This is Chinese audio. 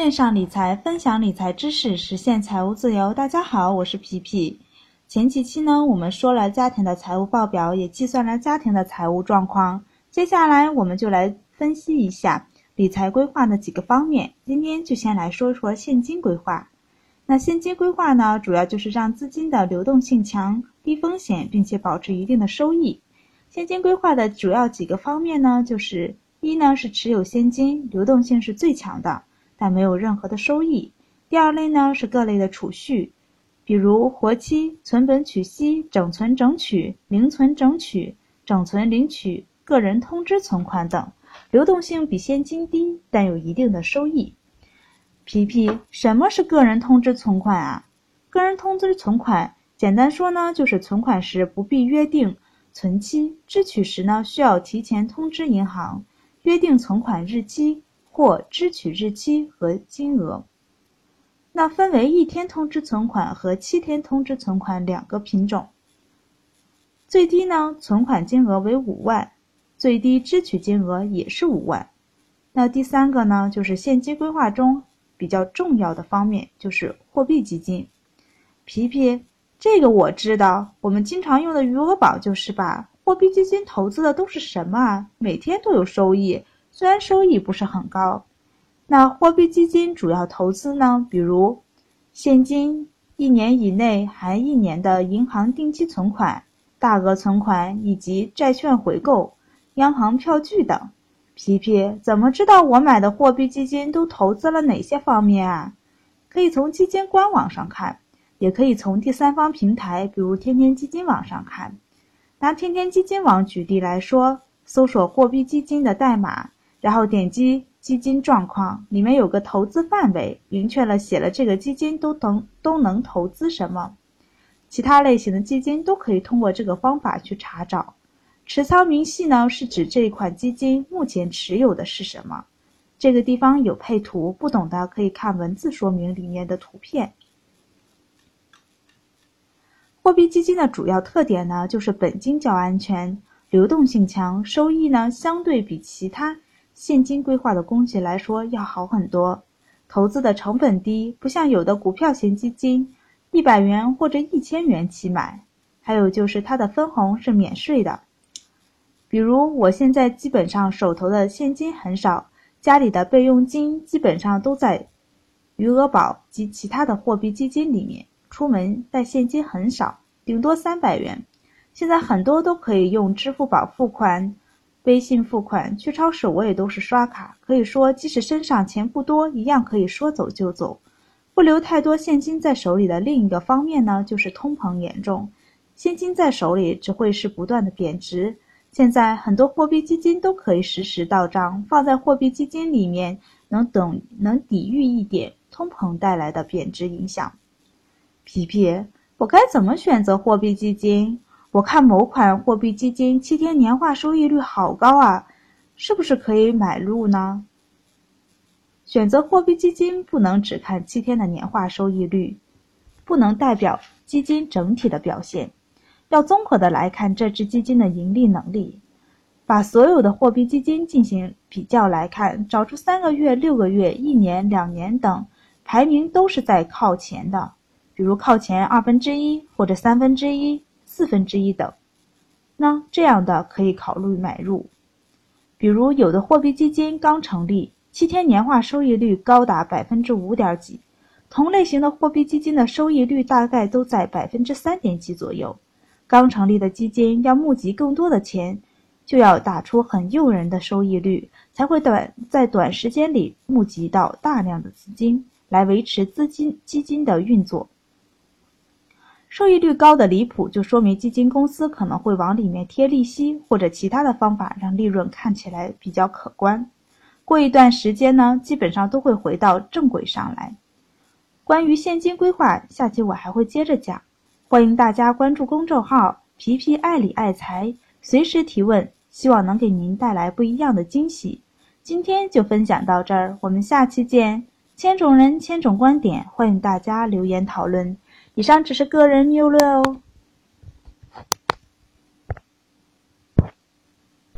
线上理财，分享理财知识，实现财务自由。大家好，我是皮皮。前几期呢，我们说了家庭的财务报表，也计算了家庭的财务状况。接下来，我们就来分析一下理财规划的几个方面。今天就先来说说现金规划。那现金规划呢，主要就是让资金的流动性强、低风险，并且保持一定的收益。现金规划的主要几个方面呢，就是一呢是持有现金，流动性是最强的。但没有任何的收益。第二类呢是各类的储蓄，比如活期、存本取息、整存整取、零存整取、整存领取、个人通知存款等，流动性比现金低，但有一定的收益。皮皮，什么是个人通知存款啊？个人通知存款，简单说呢，就是存款时不必约定存期，支取时呢需要提前通知银行，约定存款日期。或支取日期和金额，那分为一天通知存款和七天通知存款两个品种。最低呢，存款金额为五万，最低支取金额也是五万。那第三个呢，就是现金规划中比较重要的方面，就是货币基金。皮皮，这个我知道，我们经常用的余额宝就是吧？货币基金投资的都是什么啊？每天都有收益。虽然收益不是很高，那货币基金主要投资呢，比如现金一年以内含一年的银行定期存款、大额存款以及债券回购、央行票据等。皮皮怎么知道我买的货币基金都投资了哪些方面啊？可以从基金官网上看，也可以从第三方平台，比如天天基金网上看。拿天天基金网举例来说，搜索货币基金的代码。然后点击基金状况，里面有个投资范围，明确了写了这个基金都能都能投资什么，其他类型的基金都可以通过这个方法去查找。持仓明细呢，是指这一款基金目前持有的是什么。这个地方有配图，不懂的可以看文字说明里面的图片。货币基金的主要特点呢，就是本金较安全，流动性强，收益呢相对比其他。现金规划的工具来说要好很多，投资的成本低，不像有的股票型基金，一百元或者一千元起买。还有就是它的分红是免税的，比如我现在基本上手头的现金很少，家里的备用金基本上都在余额宝及其他的货币基金里面，出门带现金很少，顶多三百元。现在很多都可以用支付宝付款。微信付款，去超市我也都是刷卡。可以说，即使身上钱不多，一样可以说走就走，不留太多现金在手里的另一个方面呢，就是通膨严重，现金在手里只会是不断的贬值。现在很多货币基金都可以实时到账，放在货币基金里面，能等能抵御一点通膨带来的贬值影响。皮皮，我该怎么选择货币基金？我看某款货币基金七天年化收益率好高啊，是不是可以买入呢？选择货币基金不能只看七天的年化收益率，不能代表基金整体的表现，要综合的来看这只基金的盈利能力。把所有的货币基金进行比较来看，找出三个月、六个月、一年、两年等排名都是在靠前的，比如靠前二分之一或者三分之一。四分之一等，那这样的可以考虑买入。比如有的货币基金刚成立，七天年化收益率高达百分之五点几，同类型的货币基金的收益率大概都在百分之三点几左右。刚成立的基金要募集更多的钱，就要打出很诱人的收益率，才会短在短时间里募集到大量的资金来维持资金基金的运作。收益率高的离谱，就说明基金公司可能会往里面贴利息或者其他的方法，让利润看起来比较可观。过一段时间呢，基本上都会回到正轨上来。关于现金规划，下期我还会接着讲。欢迎大家关注公众号“皮皮爱理爱财”，随时提问，希望能给您带来不一样的惊喜。今天就分享到这儿，我们下期见。千种人，千种观点，欢迎大家留言讨论。以上只是个人谬论哦。